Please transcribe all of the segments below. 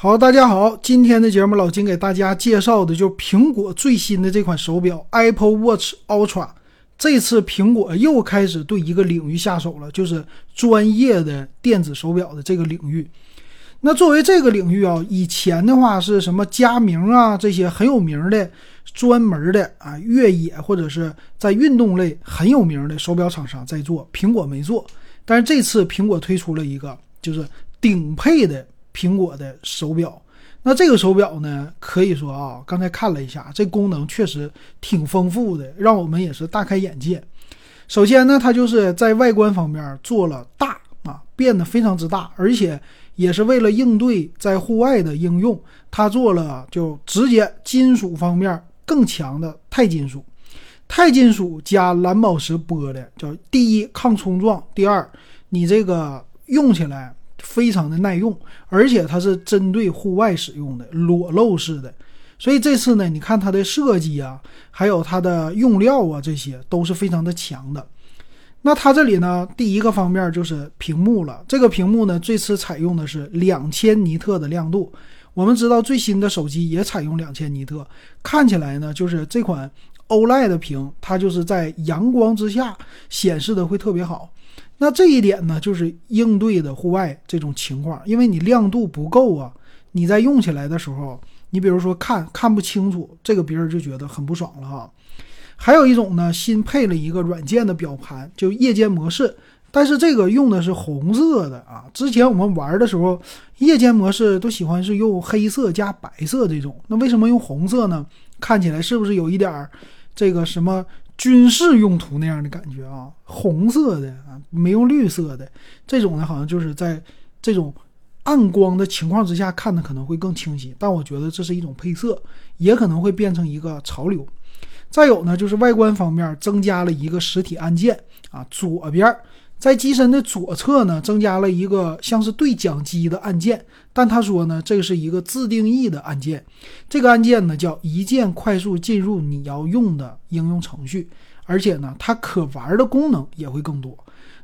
好，大家好，今天的节目老金给大家介绍的就是苹果最新的这款手表 Apple Watch Ultra。这次苹果又开始对一个领域下手了，就是专业的电子手表的这个领域。那作为这个领域啊，以前的话是什么佳明啊这些很有名的专门的啊越野或者是在运动类很有名的手表厂商在做，苹果没做。但是这次苹果推出了一个就是顶配的。苹果的手表，那这个手表呢，可以说啊，刚才看了一下，这功能确实挺丰富的，让我们也是大开眼界。首先呢，它就是在外观方面做了大啊，变得非常之大，而且也是为了应对在户外的应用，它做了就直接金属方面更强的钛金属，钛金属加蓝宝石玻璃，叫第一抗冲撞，第二你这个用起来。非常的耐用，而且它是针对户外使用的裸露式的，所以这次呢，你看它的设计啊，还有它的用料啊，这些都是非常的强的。那它这里呢，第一个方面就是屏幕了。这个屏幕呢，这次采用的是两千尼特的亮度。我们知道最新的手机也采用两千尼特，看起来呢，就是这款 OLED 屏，它就是在阳光之下显示的会特别好。那这一点呢，就是应对的户外这种情况，因为你亮度不够啊，你在用起来的时候，你比如说看看不清楚，这个别人就觉得很不爽了哈。还有一种呢，新配了一个软件的表盘，就夜间模式，但是这个用的是红色的啊。之前我们玩的时候，夜间模式都喜欢是用黑色加白色这种，那为什么用红色呢？看起来是不是有一点儿这个什么？军事用途那样的感觉啊，红色的啊，没用绿色的这种呢，好像就是在这种暗光的情况之下看的可能会更清晰。但我觉得这是一种配色，也可能会变成一个潮流。再有呢，就是外观方面增加了一个实体按键啊，左边。在机身的左侧呢，增加了一个像是对讲机的按键，但他说呢，这是一个自定义的按键。这个按键呢，叫一键快速进入你要用的应用程序，而且呢，它可玩的功能也会更多。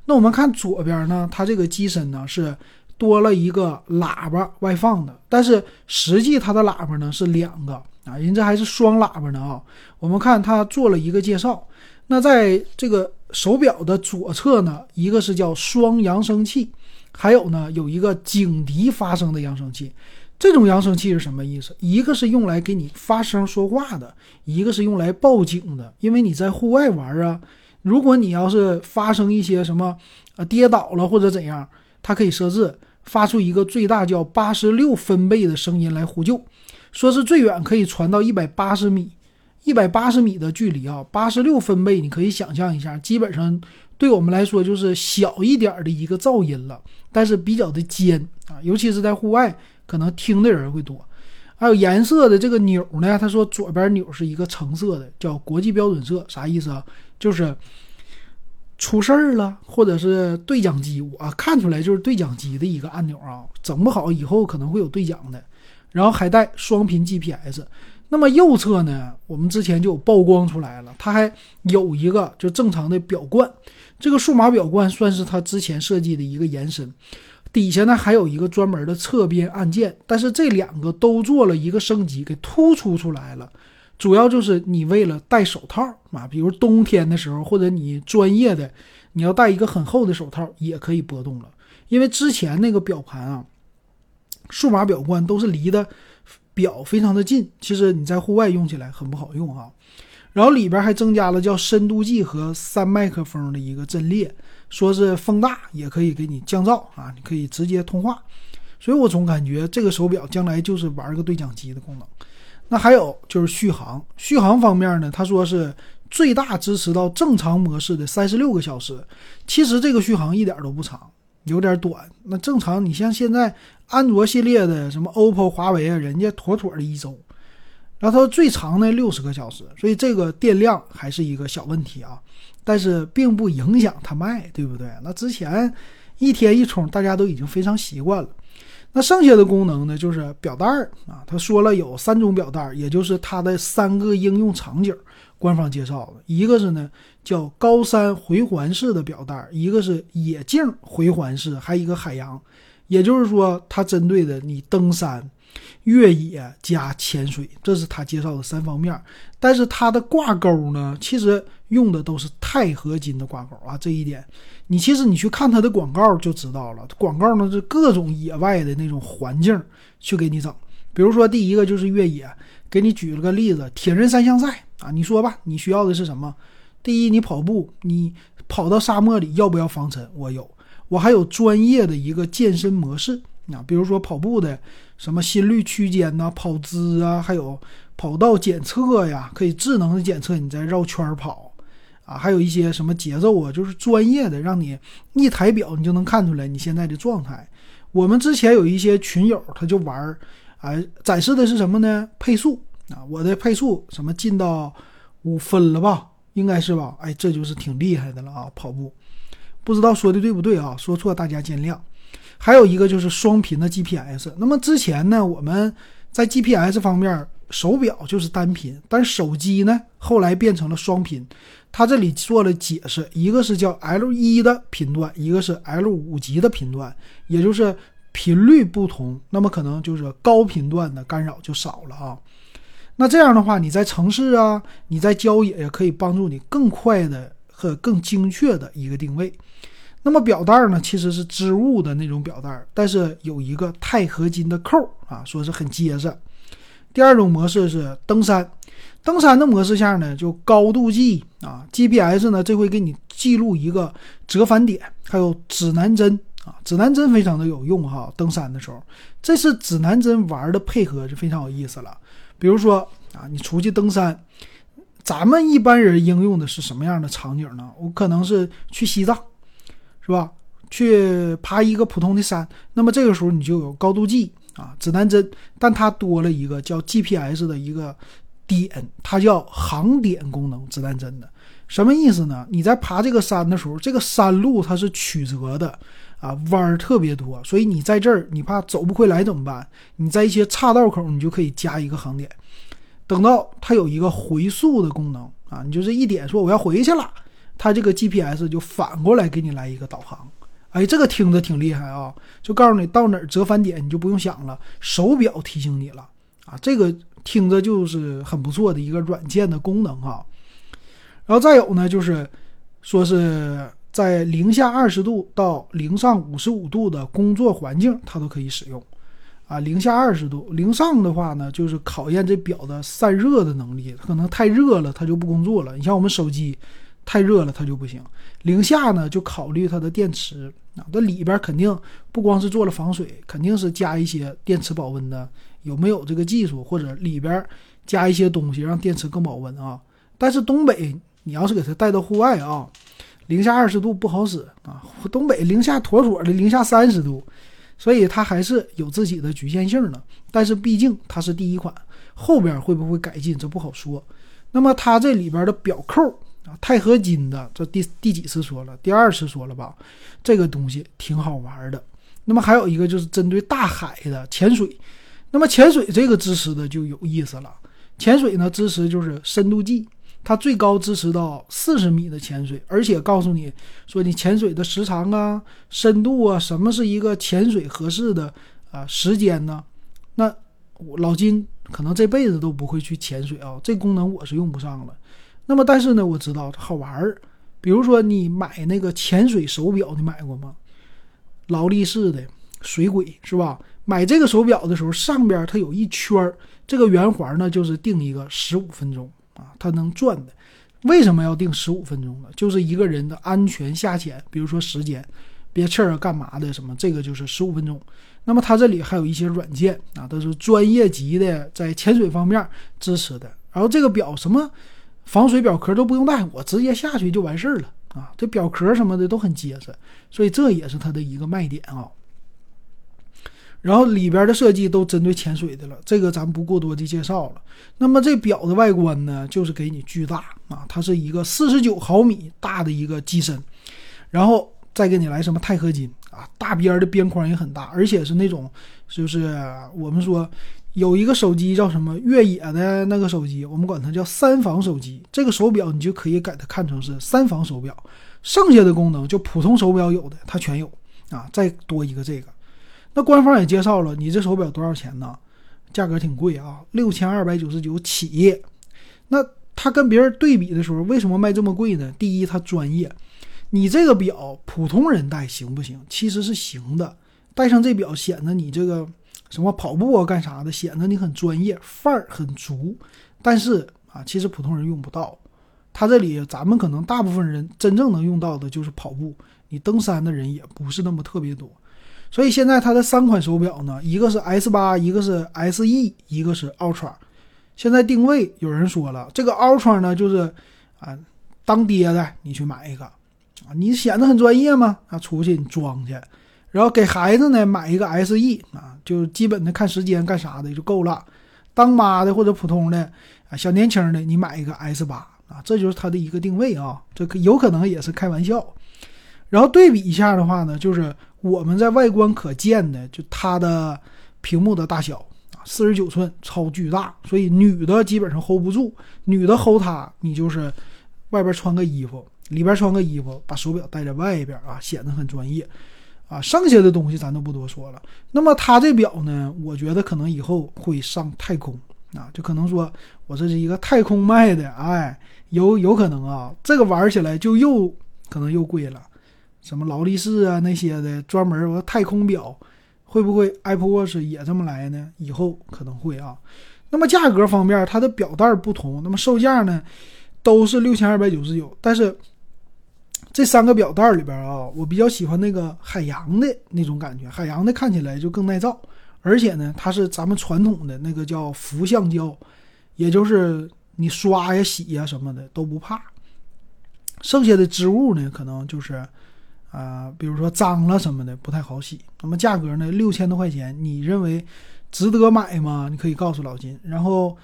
那我们看左边呢，它这个机身呢是多了一个喇叭外放的，但是实际它的喇叭呢是两个啊，人这还是双喇叭呢啊。我们看它做了一个介绍，那在这个。手表的左侧呢，一个是叫双扬声器，还有呢有一个警笛发声的扬声器。这种扬声器是什么意思？一个是用来给你发声说话的，一个是用来报警的。因为你在户外玩啊，如果你要是发生一些什么呃跌倒了或者怎样，它可以设置发出一个最大叫八十六分贝的声音来呼救，说是最远可以传到一百八十米。一百八十米的距离啊，八十六分贝，你可以想象一下，基本上对我们来说就是小一点的一个噪音了，但是比较的尖啊，尤其是在户外，可能听的人会多。还有颜色的这个钮呢，他说左边钮是一个橙色的，叫国际标准色，啥意思啊？就是出事儿了，或者是对讲机，我看出来就是对讲机的一个按钮啊，整不好以后可能会有对讲的。然后还带双频 GPS。那么右侧呢，我们之前就有曝光出来了，它还有一个就正常的表冠，这个数码表冠算是它之前设计的一个延伸。底下呢还有一个专门的侧边按键，但是这两个都做了一个升级，给突出出来了。主要就是你为了戴手套啊，比如冬天的时候，或者你专业的你要戴一个很厚的手套也可以波动了，因为之前那个表盘啊，数码表冠都是离的。表非常的近，其实你在户外用起来很不好用啊。然后里边还增加了叫深度计和三麦克风的一个阵列，说是风大也可以给你降噪啊，你可以直接通话。所以我总感觉这个手表将来就是玩个对讲机的功能。那还有就是续航，续航方面呢，他说是最大支持到正常模式的三十六个小时，其实这个续航一点都不长。有点短，那正常。你像现在安卓系列的什么 OPPO、华为啊，人家妥妥的一周。然后它最长呢六十个小时，所以这个电量还是一个小问题啊。但是并不影响它卖，对不对？那之前一天一充，大家都已经非常习惯了。那剩下的功能呢，就是表带儿啊。他说了有三种表带儿，也就是它的三个应用场景。官方介绍的一个是呢，叫高山回环式的表带，一个是野径回环式，还有一个海洋。也就是说，它针对的你登山越野加潜水，这是他介绍的三方面。但是它的挂钩呢，其实用的都是钛合金的挂钩啊。这一点，你其实你去看它的广告就知道了。广告呢是各种野外的那种环境去给你整。比如说第一个就是越野，给你举了个例子，铁人三项赛啊，你说吧，你需要的是什么？第一，你跑步，你跑到沙漠里要不要防尘？我有，我还有专业的一个健身模式啊，比如说跑步的。什么心率区间呐，跑姿啊，还有跑道检测呀，可以智能的检测你在绕圈跑啊，还有一些什么节奏啊，就是专业的，让你一抬表你就能看出来你现在的状态。我们之前有一些群友他就玩儿，哎，展示的是什么呢？配速啊，我的配速什么进到五分了吧？应该是吧？哎，这就是挺厉害的了啊，跑步，不知道说的对不对啊？说错大家见谅。还有一个就是双频的 GPS。那么之前呢，我们在 GPS 方面，手表就是单频，但手机呢后来变成了双频。它这里做了解释，一个是叫 L 一的频段，一个是 L 五级的频段，也就是频率不同，那么可能就是高频段的干扰就少了啊。那这样的话，你在城市啊，你在郊野也可以帮助你更快的和更精确的一个定位。那么表带呢，其实是织物的那种表带，但是有一个钛合金的扣啊，说是很结实。第二种模式是登山，登山的模式下呢，就高度计啊，GPS 呢这会给你记录一个折返点，还有指南针啊，指南针非常的有用哈。登山的时候，这是指南针玩的配合就非常有意思了。比如说啊，你出去登山，咱们一般人应用的是什么样的场景呢？我可能是去西藏。是吧？去爬一个普通的山，那么这个时候你就有高度计啊，指南针，但它多了一个叫 GPS 的一个点，它叫航点功能。指南针的什么意思呢？你在爬这个山的时候，这个山路它是曲折的啊，弯儿特别多，所以你在这儿你怕走不回来怎么办？你在一些岔道口，你就可以加一个航点，等到它有一个回溯的功能啊，你就是一点说我要回去了。它这个 GPS 就反过来给你来一个导航，哎，这个听着挺厉害啊！就告诉你到哪儿折返点，你就不用想了，手表提醒你了啊！这个听着就是很不错的一个软件的功能哈。然后再有呢，就是说是在零下二十度到零上五十五度的工作环境，它都可以使用啊。零下二十度，零上的话呢，就是考验这表的散热的能力，可能太热了，它就不工作了。你像我们手机。太热了，它就不行。零下呢，就考虑它的电池啊，那里边肯定不光是做了防水，肯定是加一些电池保温的。有没有这个技术，或者里边加一些东西让电池更保温啊？但是东北，你要是给它带到户外啊，零下二十度不好使啊。东北零下妥妥的零下三十度，所以它还是有自己的局限性的。但是毕竟它是第一款，后边会不会改进，这不好说。那么它这里边的表扣。啊，钛合金的，这第第几次说了？第二次说了吧？这个东西挺好玩的。那么还有一个就是针对大海的潜水，那么潜水这个支持的就有意思了。潜水呢支持就是深度计，它最高支持到四十米的潜水，而且告诉你说你潜水的时长啊、深度啊，什么是一个潜水合适的啊时间呢？那老金可能这辈子都不会去潜水啊，这功能我是用不上了。那么，但是呢，我知道好玩儿。比如说，你买那个潜水手表，你买过吗？劳力士的水鬼是吧？买这个手表的时候，上边它有一圈儿，这个圆环呢，就是定一个十五分钟啊，它能转的。为什么要定十五分钟呢？就是一个人的安全下潜，比如说时间憋气儿干嘛的什么，这个就是十五分钟。那么它这里还有一些软件啊，都是专业级的，在潜水方面支持的。然后这个表什么？防水表壳都不用带，我直接下去就完事儿了啊！这表壳什么的都很结实，所以这也是它的一个卖点啊。然后里边的设计都针对潜水的了，这个咱不过多的介绍了。那么这表的外观呢，就是给你巨大啊，它是一个四十九毫米大的一个机身，然后再给你来什么钛合金啊，大边的边框也很大，而且是那种就是我们说。有一个手机叫什么越野的那个手机，我们管它叫三防手机。这个手表你就可以给它看成是三防手表，剩下的功能就普通手表有的它全有啊。再多一个这个，那官方也介绍了，你这手表多少钱呢？价格挺贵啊，六千二百九十九起。那它跟别人对比的时候，为什么卖这么贵呢？第一，它专业。你这个表普通人戴行不行？其实是行的，戴上这表显得你这个什么跑步啊干啥的，显得你很专业，范儿很足。但是啊，其实普通人用不到。它这里咱们可能大部分人真正能用到的就是跑步，你登山的人也不是那么特别多。所以现在它的三款手表呢，一个是 S 八，一个是 SE，一个是 Ultra。现在定位有人说了，这个 Ultra 呢就是啊当爹的你去买一个。啊，你显得很专业吗？啊，出去你装去，然后给孩子呢买一个 SE 啊，就基本的看时间干啥的就够了。当妈的或者普通的啊小年轻的，你买一个 S 八啊，这就是它的一个定位啊。这有可能也是开玩笑。然后对比一下的话呢，就是我们在外观可见的，就它的屏幕的大小啊，四十九寸，超巨大，所以女的基本上 hold 不住，女的 hold 它，你就是外边穿个衣服。里边穿个衣服，把手表戴在外边啊，显得很专业，啊，剩下的东西咱都不多说了。那么它这表呢，我觉得可能以后会上太空啊，就可能说我这是一个太空卖的，哎，有有可能啊，这个玩起来就又可能又贵了，什么劳力士啊那些的，专门我太空表，会不会 Apple Watch 也这么来呢？以后可能会啊。那么价格方面，它的表带不同，那么售价呢，都是六千二百九十九，但是。这三个表带里边啊，我比较喜欢那个海洋的那种感觉，海洋的看起来就更耐造，而且呢，它是咱们传统的那个叫氟橡胶，也就是你刷呀、洗呀什么的都不怕。剩下的织物呢，可能就是啊，比如说脏了什么的不太好洗。那么价格呢，六千多块钱，你认为值得买吗？你可以告诉老金。然后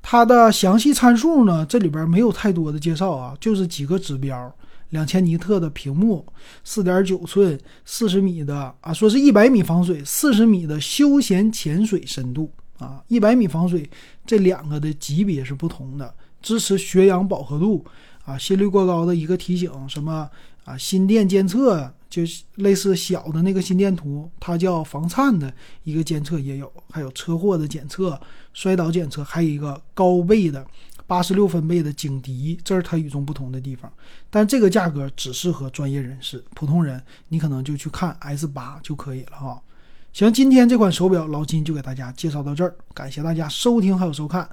它的详细参数呢，这里边没有太多的介绍啊，就是几个指标。两千尼特的屏幕，四点九寸，四十米的啊，说是一百米防水，四十米的休闲潜水深度啊，一百米防水，这两个的级别是不同的，支持血氧饱和度啊，心率过高的一个提醒，什么啊，心电监测，就类似小的那个心电图，它叫防颤的一个监测也有，还有车祸的检测，摔倒检测，还有一个高倍的。八十六分贝的警笛，这是它与众不同的地方。但这个价格只适合专业人士，普通人你可能就去看 S 八就可以了哈。行，今天这款手表老金就给大家介绍到这儿，感谢大家收听还有收看，